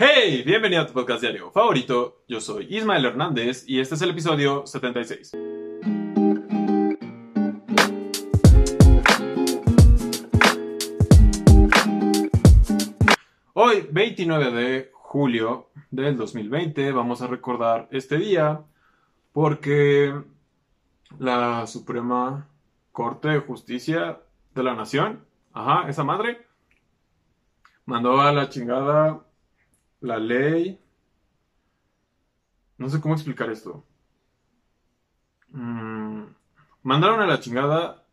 Hey, bienvenido a tu podcast diario favorito. Yo soy Ismael Hernández y este es el episodio 76. Hoy, 29 de julio del 2020, vamos a recordar este día porque la Suprema Corte de Justicia de la Nación, ajá, esa madre, mandó a la chingada la ley. No sé cómo explicar esto. Mm, mandaron a la chingada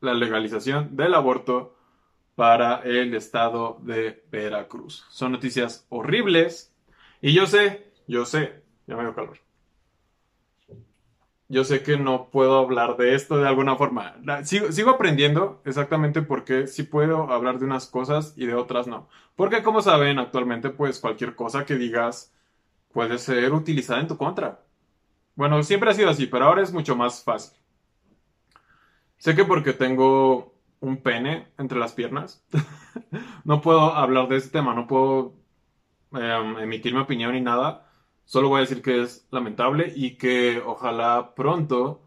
la legalización del aborto para el estado de Veracruz. Son noticias horribles. Y yo sé, yo sé, ya me dio calor. Yo sé que no puedo hablar de esto de alguna forma. Sigo, aprendiendo exactamente porque sí puedo hablar de unas cosas y de otras no. Porque como saben, actualmente pues cualquier cosa que digas puede ser utilizada en tu contra. Bueno, siempre ha sido así, pero ahora es mucho más fácil. Sé que porque tengo un pene entre las piernas, no puedo hablar de ese tema, no puedo em, emitir mi opinión ni nada Solo voy a decir que es lamentable y que ojalá pronto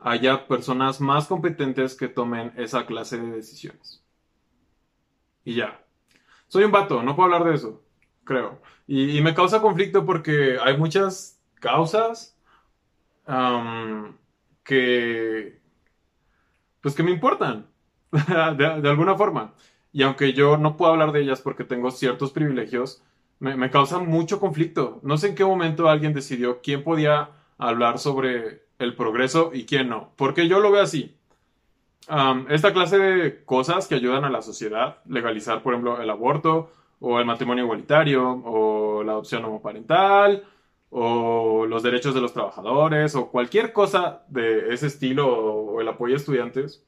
haya personas más competentes que tomen esa clase de decisiones. Y ya. Soy un vato, no puedo hablar de eso, creo. Y, me causa conflicto porque hay muchas causas que, pues que me importan, de, de alguna forma. Y aunque yo no puedo hablar de ellas porque tengo ciertos privilegios, me, causa mucho conflicto. No sé en qué momento alguien decidió quién podía hablar sobre el progreso y quién no. Porque yo lo veo así. esta clase de cosas que ayudan a la sociedad, legalizar, por ejemplo, el aborto, o el matrimonio igualitario, o la adopción homoparental, o los derechos de los trabajadores, o cualquier cosa de ese estilo, o el apoyo a estudiantes,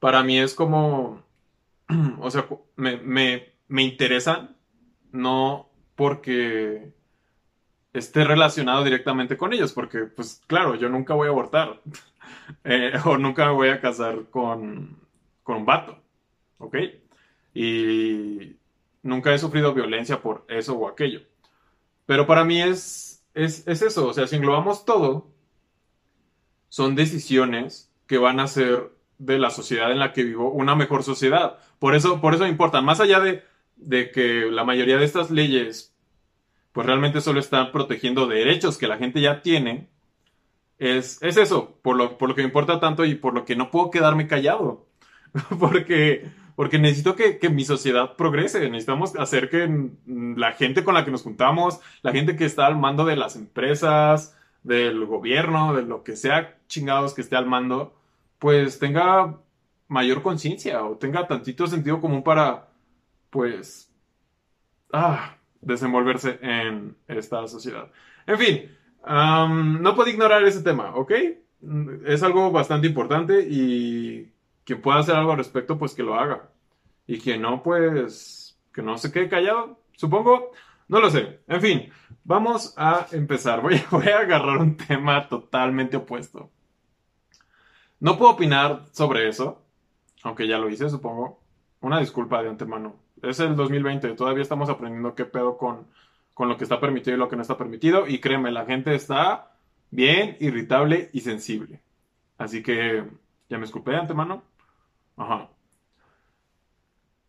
para mí es como, o sea, me, me, me interesan no porque esté relacionado directamente con ellos, porque pues claro, yo nunca voy a abortar eh, o nunca me voy a casar con, con un vato, ¿ok? Y nunca he sufrido violencia por eso o aquello. Pero para mí es, es, es eso, o sea, si englobamos todo, son decisiones que van a hacer de la sociedad en la que vivo una mejor sociedad. Por eso, por eso me importa, más allá de de que la mayoría de estas leyes pues realmente solo están protegiendo derechos que la gente ya tiene, es, es eso, por lo, por lo que me importa tanto y por lo que no puedo quedarme callado, porque, porque necesito que, que, mi sociedad progrese, necesitamos hacer que la gente con la que nos juntamos, la gente que está al mando de las empresas, del gobierno, de lo que sea chingados que esté al mando, pues tenga mayor conciencia o tenga tantito sentido común para pues, ah, desenvolverse en esta sociedad. En fin, no puedo ignorar ese tema, ¿ok? Es algo bastante importante y quien pueda hacer algo al respecto, pues que lo haga. Y quien no, pues que no se quede callado, supongo. No lo sé. En fin, vamos a empezar. Voy, voy a agarrar un tema totalmente opuesto. No puedo opinar sobre eso, aunque ya lo hice, supongo. Una disculpa de antemano es el 2020, todavía estamos aprendiendo qué pedo con, con lo que está permitido y lo que no está permitido. Y créeme, la gente está bien irritable y sensible. Así que ya me esculpé de antemano. Ajá.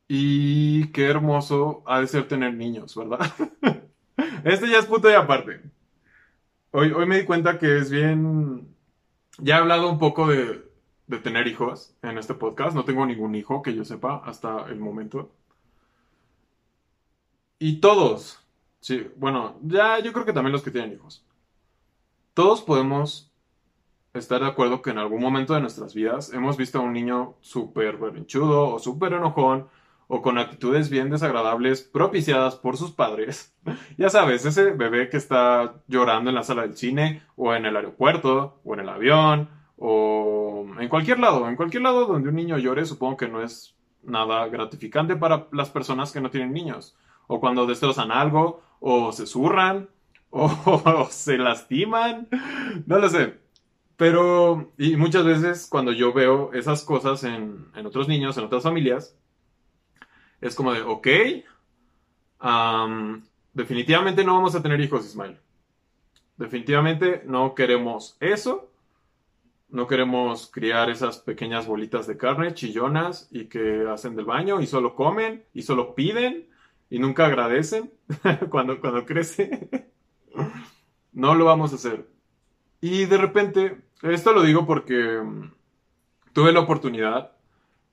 Y qué hermoso ha de ser tener niños, ¿verdad? este ya es punto y aparte. Hoy, hoy me di cuenta que es bien... Ya he hablado un poco de, de tener hijos en este podcast. No tengo ningún hijo que yo sepa hasta el momento. Y todos, sí, bueno, ya yo creo que también los que tienen hijos, todos podemos estar de acuerdo que en algún momento de nuestras vidas hemos visto a un niño súper berrinchudo o súper enojón o con actitudes bien desagradables propiciadas por sus padres. ya sabes, ese bebé que está llorando en la sala del cine o en el aeropuerto o en el avión o en cualquier lado, en cualquier lado donde un niño llore supongo que no es nada gratificante para las personas que no tienen niños o cuando destrozan algo, o se zurran, o, se lastiman, no lo sé. Pero, y muchas veces cuando yo veo esas cosas en, en otros niños, en otras familias, es como de, ok, Am, definitivamente no vamos a tener hijos, Ismael. Definitivamente no queremos eso. No queremos criar esas pequeñas bolitas de carne chillonas y que hacen del baño y solo comen y solo piden y nunca agradecen cuando, cuando crece. No lo vamos a hacer. Y de repente, esto lo digo porque mm, tuve la oportunidad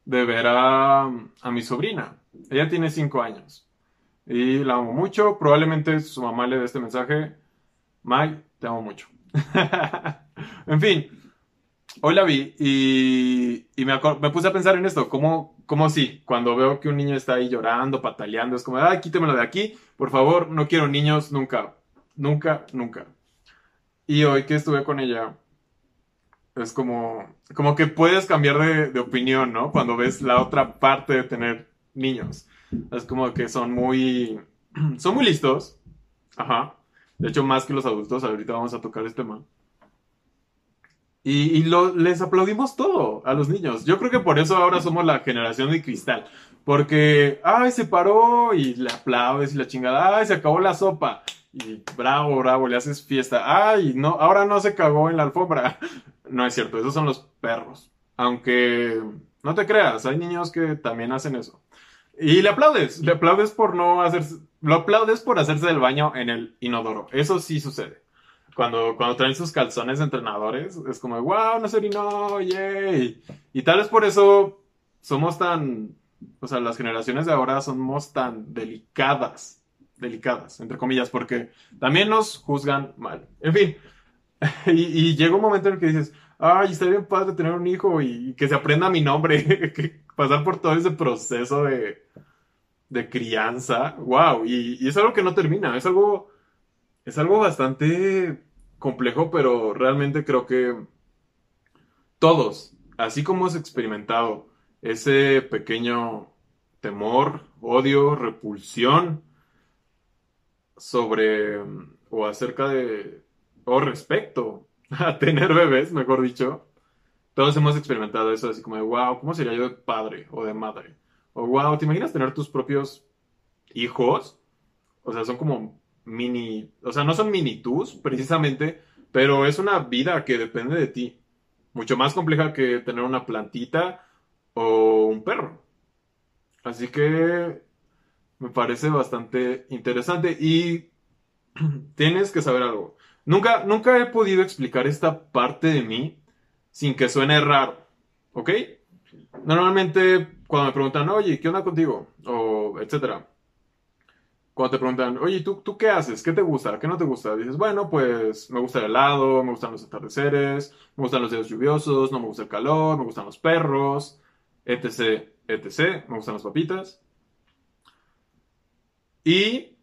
de ver a, a mi sobrina. Ella tiene cinco años y la amo mucho. Probablemente su mamá le dé este mensaje. Mai, te amo mucho. en fin, hoy la vi y, me, puse a pensar en esto. ¿Cómo, cómo sí? Cuando veo que un niño está ahí llorando, pataleando, es como, ay, quítemelo de aquí. Por favor, no quiero niños nunca. Nunca, nunca. Y hoy que estuve con ella, es como, como que puedes cambiar de, de opinión, ¿no? Cuando ves la otra parte de tener niños. Es como que son muy, son muy listos. Ajá. De hecho, más que los adultos, ahorita vamos a tocar este tema. Y, y lo- les aplaudimos todo a los niños. Yo creo que por eso ahora somos la generación de cristal. Porque, ay, se paró y le aplaudes y la chingada, ay, se acabó la sopa. Y bravo, bravo, le haces fiesta. Ay, no, ahora no se cagó en la alfombra. No es cierto, esos son los perros. Aunque no te creas, hay niños que también hacen eso. Y le aplaudes, le aplaudes por no hacerse, lo aplaudes por hacerse del baño en el inodoro. Eso sí sucede. Cuando, cuando traen sus calzones entrenadores, es como, wow, no se orinó, yay. Y tal vez por eso somos tan, o sea, las generaciones de ahora somos tan delicadas, delicadas, entre comillas, porque también nos juzgan mal. En fin, y, y llega un momento en el que dices, ay, estaría bien padre tener un hijo y que se aprenda mi nombre, que pasar por todo ese proceso de, de crianza, wow, y, y es algo que no termina, es algo, es algo bastante complejo, pero realmente creo que todos, así como hemos experimentado ese pequeño temor, odio, repulsión sobre o acerca de o respecto a tener bebés, mejor dicho, todos hemos experimentado eso así como de wow, ¿cómo sería yo de padre o de madre? O wow, ¿te imaginas tener tus propios hijos? O sea, son como mini, o sea, no son mini tus precisamente, pero es una vida que depende de ti. Mucho más compleja que tener una plantita o un perro. Así que me parece bastante interesante y tienes que saber algo. Nunca, nunca he podido explicar esta parte de mí sin que suene raro, ¿ok? Normalmente cuando me preguntan, oye, ¿qué onda contigo? O etcétera. Cuando te preguntan, oye, ¿tú, ¿tú qué haces? ¿Qué te gusta? ¿Qué no te gusta? Dices, bueno, pues me gusta el helado, me gustan los atardeceres, me gustan los días lluviosos, no me gusta el calor, me gustan los perros, etc, etc, me gustan las papitas. Y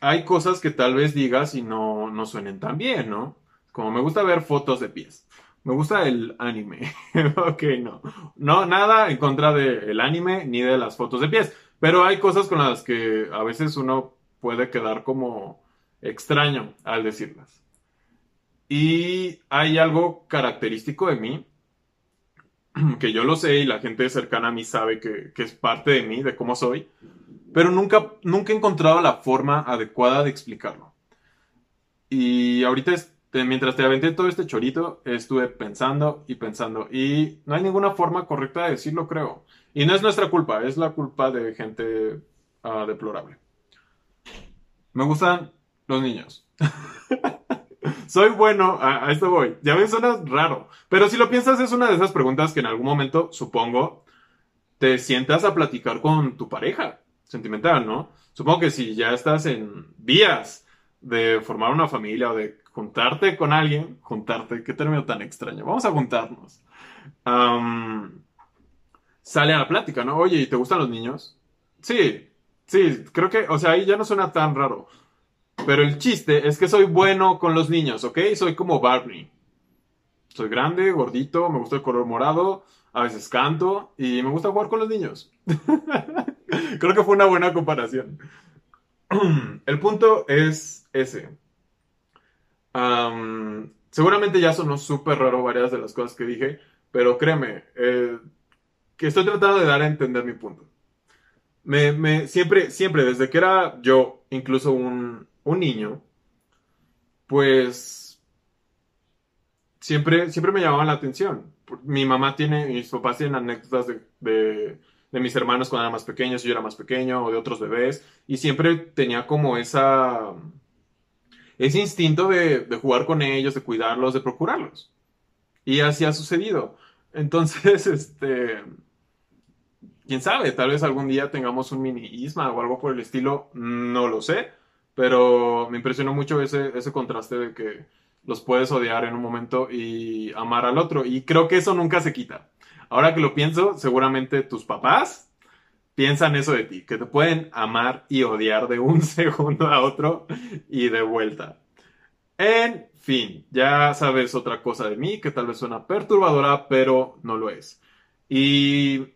hay cosas que tal vez digas y no, no suenen tan bien, ¿no? Como me gusta ver fotos de pies. Me gusta el anime. ok, no. No, nada en contra del anime ni de las fotos de pies. Pero hay cosas con las que a veces uno puede quedar como extraño al decirlas. Y hay algo característico de mí que yo lo sé y la gente cercana a mí sabe que, que es parte de mí, de cómo soy, pero nunca, nunca he encontrado la forma adecuada de explicarlo. Y ahorita, mientras te aventé todo este chorito, estuve pensando y pensando, y no hay ninguna forma correcta de decirlo, creo. Y no es nuestra culpa, es la culpa de gente ah, deplorable. Me gustan los niños. Soy bueno, a, a esto voy. Ya ven, suena raro. Pero si lo piensas, es una de esas preguntas que en algún momento, supongo, te sientas a platicar con tu pareja sentimental, ¿no? Supongo que si ya estás en vías de formar una familia o de juntarte con alguien, juntarte, qué término tan extraño, vamos a juntarnos. Sale a la plática, ¿no? Oye, ¿y te gustan los niños? Sí, sí, creo que, o sea, ahí ya no suena tan raro. Pero el chiste es que soy bueno con los niños, ¿ok? Soy como Barney. Soy grande, gordito, me gusta el color morado, a veces canto y me gusta jugar con los niños. Creo que fue una buena comparación. El punto es ese. Am, seguramente ya sonó súper raro varias de las cosas que dije, pero créeme, eh, que estoy tratando de dar a entender mi punto. Me, me, siempre, siempre, desde que era yo, incluso un, un niño, pues siempre, siempre me llamaban la atención. Mi mamá tiene, mis papás tienen anécdotas de, de, mis hermanos cuando eran más pequeños yo era más pequeño, o de otros bebés, y siempre tenía como esa, ese instinto de, de jugar con ellos, de cuidarlos, de procurarlos. Y así ha sucedido. Entonces, este, quién sabe, tal vez algún día tengamos un mini Isma o algo por el estilo, no lo sé, pero me impresionó mucho ese, ese contraste de que los puedes odiar en un momento y amar al otro. Y creo que eso nunca se quita. Ahora que lo pienso, seguramente tus papás piensan eso de ti, que te pueden amar y odiar de un segundo a otro y de vuelta. En fin, ya sabes otra cosa de mí que tal vez suena perturbadora, pero no lo es. Y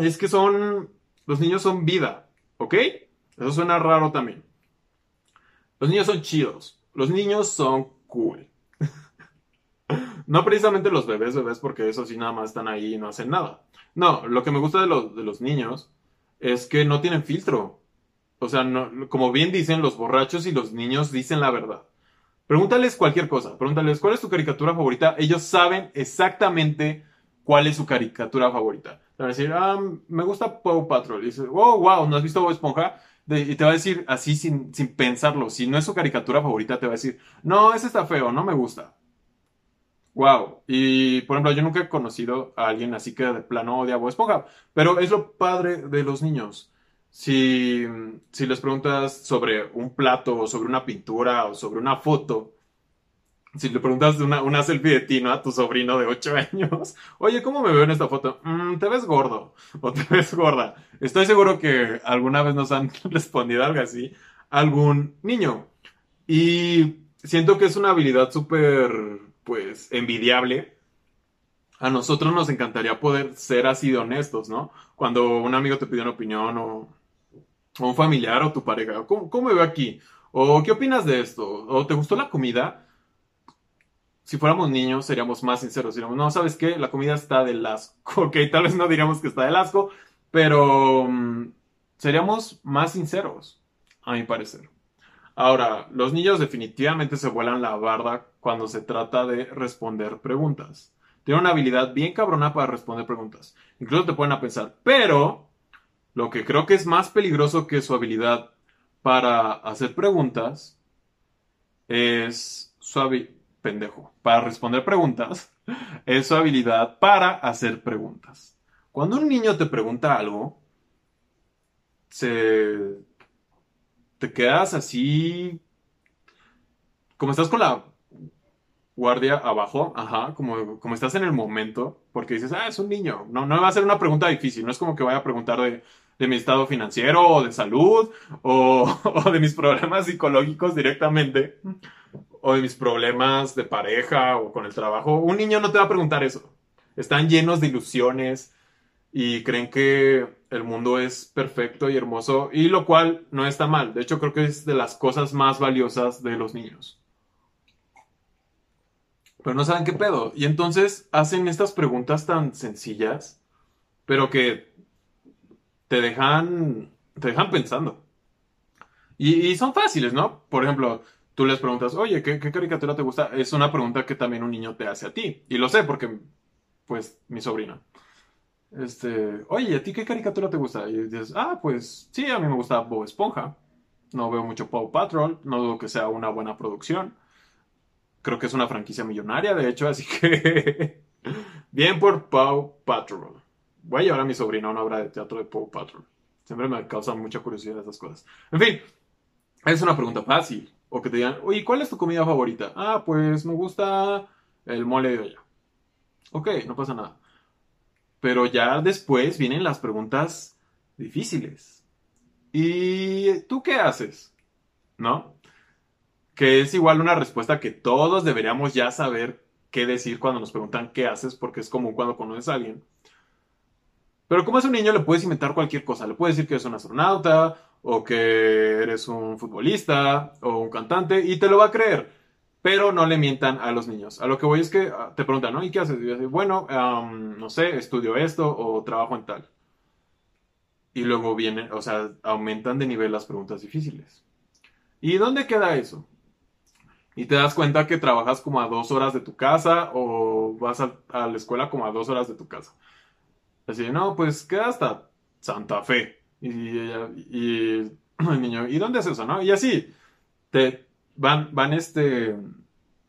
es que son, los niños son vida, ¿ok? Eso suena raro también. Los niños son chidos, los niños son cool. no precisamente los bebés, bebés, porque eso sí nada más están ahí y no hacen nada. No, lo que me gusta de, los, de los niños es que no tienen filtro. O sea, no, como bien dicen, los borrachos y los niños dicen la verdad. Pregúntales cualquier cosa, pregúntales cuál es tu caricatura favorita. Ellos saben exactamente cuál es su caricatura favorita. Te van a decir, ah, me gusta Paw Patrol. Y dices, oh, wow, ¿no has visto Bob Esponja? y te va a decir así sin, sin pensarlo. Si no es su caricatura favorita, te va a decir, no, ese está feo, no me gusta. Wow. Y por ejemplo, yo nunca he conocido a alguien así que de plano odia Bob Esponja. Pero es lo padre de los niños. Si, si les preguntas sobre un plato o sobre una pintura o sobre una foto, si le preguntas una, una selfie de ti, ¿no? A tu sobrino de 8 años, oye, ¿cómo me veo en esta foto? Mm, te ves gordo o te ves gorda. Estoy seguro que alguna vez nos han respondido algo así algún niño. Y siento que es una habilidad súper, pues, envidiable. A nosotros nos encantaría poder ser así de honestos, ¿no? Cuando un amigo te pide una opinión o, un familiar o tu pareja, ¿cómo, ¿cómo me veo aquí? ¿O qué opinas de esto? ¿O te gustó la comida? si fuéramos niños seríamos más sinceros. Diríamos, no, ¿sabes qué? La comida está del asco. Ok, tal vez no diríamos que está del asco, pero mm, seríamos más sinceros, a mi parecer. Ahora, los niños definitivamente se vuelan la barda cuando se trata de responder preguntas. Tienen una habilidad bien cabrona para responder preguntas. Incluso te pueden a pensar, pero lo que creo que es más peligroso que su habilidad para hacer preguntas es su habilidad pendejo, para responder preguntas, es su habilidad para hacer preguntas. Cuando un niño te pregunta algo, se... te quedas así, como estás con la guardia abajo, ajá, como, como estás en el momento, porque dices, ah, es un niño, no, no va a ser una pregunta difícil, no es como que vaya a preguntar de, de mi estado financiero o de salud o, o de mis problemas psicológicos directamente o de mis problemas de pareja o con el trabajo. Un niño no te va a preguntar eso. Están llenos de ilusiones y creen que el mundo es perfecto y hermoso y lo cual no está mal. De hecho, creo que es de las cosas más valiosas de los niños. Pero no saben qué pedo. Y entonces hacen estas preguntas tan sencillas, pero que te dejan, te dejan pensando. Y, son fáciles, ¿no? Por ejemplo, tú les preguntas, oye, ¿qué, caricatura te gusta? Es una pregunta que también un niño te hace a ti. Y lo sé porque, pues, mi sobrina. Este, oye, ¿a ti qué caricatura te gusta? Y dices, ah, pues sí, a mí me gusta Bob Esponja. No veo mucho Paw Patrol, no dudo que sea una buena producción. Creo que es una franquicia millonaria, de hecho, así que bien por Paw Patrol. Voy a llevar a mi sobrina a una obra de teatro de Paw Patrol. Siempre me causa mucha curiosidad esas cosas. En fin, es una pregunta fácil. O que te digan, oye, ¿cuál es tu comida favorita? Ah, pues me gusta el mole de olla. Ok, no pasa nada. Pero ya después vienen las preguntas difíciles. ¿Y tú qué haces? ¿No? Que es igual una respuesta que todos deberíamos ya saber qué decir cuando nos preguntan qué haces, porque es común cuando conoces a alguien. Pero como es un niño, le puedes inventar cualquier cosa. Le puedes decir que es un astronauta, o que eres un futbolista o un cantante y te lo va a creer. Pero no le mientan a los niños. A lo que voy es que ah, te preguntan, ¿no? ¿Y qué haces? Y yo bueno, no sé, estudio esto o trabajo en tal. y luego vienen, o sea, aumentan de nivel las preguntas difíciles. ¿Y dónde queda eso? Y te das cuenta que trabajas como a dos horas de tu casa o vas a, la escuela como a dos horas de tu casa. Así, no, pues queda hasta Santa Fe. Y, y, el niño, ¿y dónde es eso, no? Y así, te van, van este,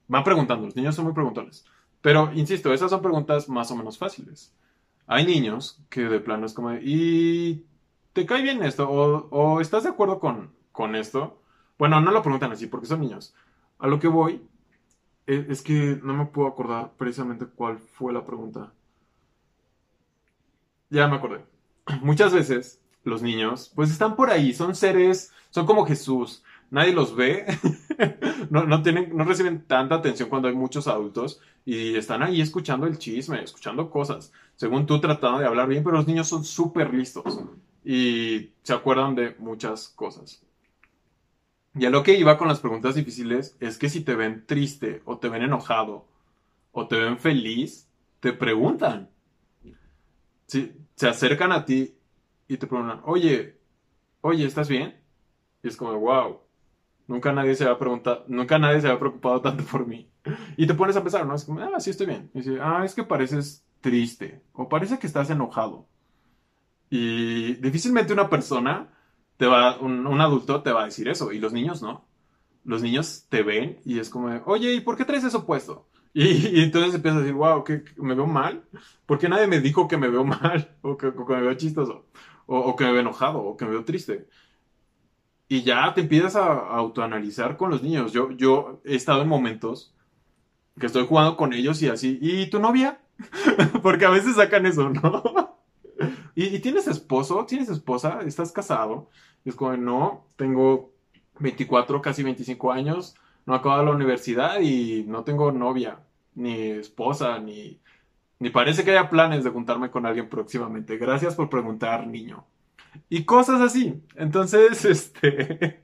van preguntando, los niños son muy preguntones. Pero, insisto, esas son preguntas más o menos fáciles. Hay niños que de plano es como, ¿y te cae bien esto? ¿O, estás de acuerdo con, con esto? Bueno, no lo preguntan así porque son niños. A lo que voy e, es, que no me puedo acordar precisamente cuál fue la pregunta. Ya me acordé. Muchas veces los niños, pues están por ahí, son seres, son como Jesús. Nadie los ve, no, no, tienen, no reciben tanta atención cuando hay muchos adultos y están ahí escuchando el chisme, escuchando cosas. Según tú tratando de hablar bien, pero los niños son súper listos y se acuerdan de muchas cosas. Y a lo que iba con las preguntas difíciles es que si te ven triste o te ven enojado o te ven feliz, te preguntan. Si, se acercan a ti y te preguntan, oye, oye, ¿estás bien? Y es como, wow, nunca nadie se había preguntado, nunca nadie se había preocupado tanto por mí. Y te pones a pensar, ¿no? Es como, ah, sí estoy bien. Y ah, es que pareces triste o parece que estás enojado. Y difícilmente una persona te va, un, adulto te va a decir eso, y los niños no. Los niños te ven y es como, oye, ¿y por qué traes eso puesto? Y, entonces empiezas a decir, wow, ¿qué, ¿me veo mal? ¿Por qué nadie me dijo que me veo mal? O que, me veo chistoso, o, que me veo enojado, o que me veo triste. Y ya te empiezas a, autoanalizar con los niños. Yo, yo he estado en momentos que estoy jugando con ellos y así, ¿y tu novia? Porque a veces sacan eso, ¿no? ¿Y, ¿Y, tienes esposo? ¿Tienes esposa? ¿Estás casado? es como, no, tengo 24, casi 25 años, no acabo la universidad y no tengo novia, ni esposa, ni, ni parece que haya planes de juntarme con alguien próximamente. Gracias por preguntar, niño. Y cosas así. Entonces, este...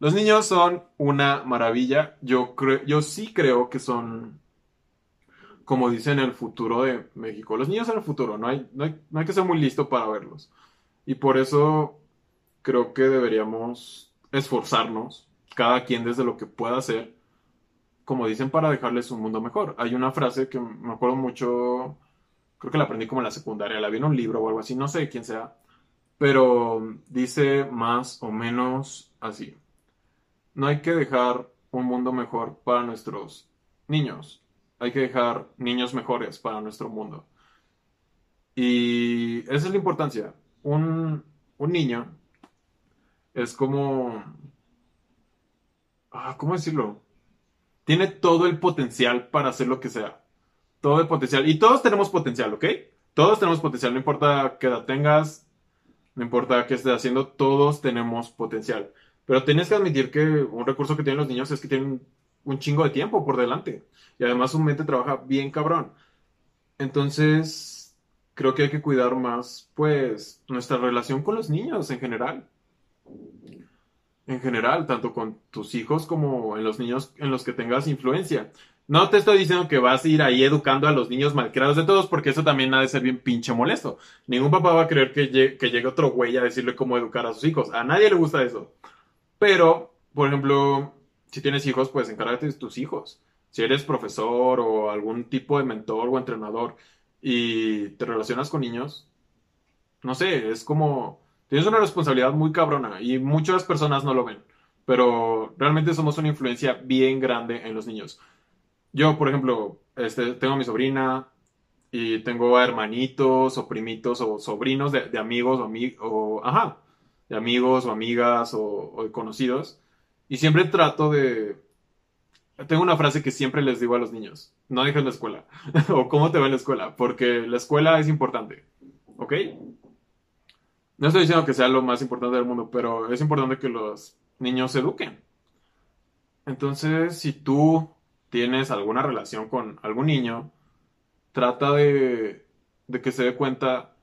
Los niños son una maravilla. Yo, yo sí creo que son, como dicen, el futuro de México. Los niños son el futuro. No hay, no hay, no hay que ser muy listo para verlos. Y por eso creo que deberíamos esforzarnos, cada quien desde lo que pueda hacer, como dicen, para dejarles un mundo mejor. Hay una frase que me acuerdo mucho, creo que la aprendí como en la secundaria, la vi en un libro o algo así, no sé quién sea, pero dice más o menos así. No hay que dejar un mundo mejor para nuestros niños, hay que dejar niños mejores para nuestro mundo. Y esa es la importancia. Un, un niño es como... Ah, ¿Cómo decirlo? Tiene todo el potencial para hacer lo que sea. Todo el potencial. Y todos tenemos potencial, ¿ok? Todos tenemos potencial. No importa qué edad tengas, no importa qué estés haciendo, todos tenemos potencial. Pero tienes que admitir que un recurso que tienen los niños es que tienen un chingo de tiempo por delante. Y además su mente trabaja bien cabrón. Entonces, creo que hay que cuidar más, pues, nuestra relación con los niños en general en general, tanto con tus hijos como en los niños en los que tengas influencia. No te estoy diciendo que vas a ir ahí educando a los niños malcriados de todos, porque eso también ha de ser bien pinche molesto. Ningún papá va a creer que, llegue, otro güey a decirle cómo educar a sus hijos. A nadie le gusta eso. Pero, por ejemplo, si tienes hijos, pues encárgate de tus hijos. Si eres profesor o algún tipo de mentor o entrenador y te relacionas con niños, no sé, es como Tienes una responsabilidad muy cabrona y muchas personas no lo ven, pero realmente somos una influencia bien grande en los niños. Yo, por ejemplo, este, tengo a mi sobrina y tengo hermanitos o primitos o sobrinos de, amigos o, o, ajá, de amigos o amigas o, conocidos. Y siempre trato de... Tengo una frase que siempre les digo a los niños, no dejes la escuela, o cómo te va en la escuela, porque la escuela es importante, ¿ok? No estoy diciendo que sea lo más importante del mundo, pero es importante que los niños se eduquen. Entonces, si tú tienes alguna relación con algún niño, trata de, que se dé cuenta,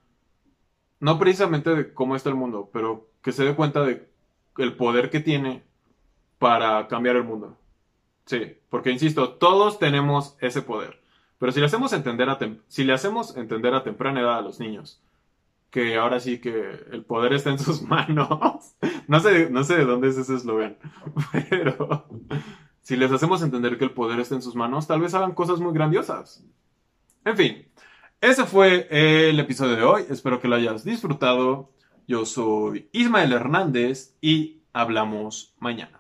no precisamente de cómo está el mundo, pero que se dé cuenta de el poder que tiene para cambiar el mundo. Sí, porque insisto, todos tenemos ese poder. Pero si le hacemos entender a, si le hacemos entender a temprana edad a los niños que ahora sí que el poder está en sus manos. No sé, no sé de dónde es ese eslogan, pero si les hacemos entender que el poder está en sus manos, tal vez hagan cosas muy grandiosas. En fin, ese fue el episodio de hoy. Espero que lo hayas disfrutado. Yo soy Ismael Hernández y hablamos mañana.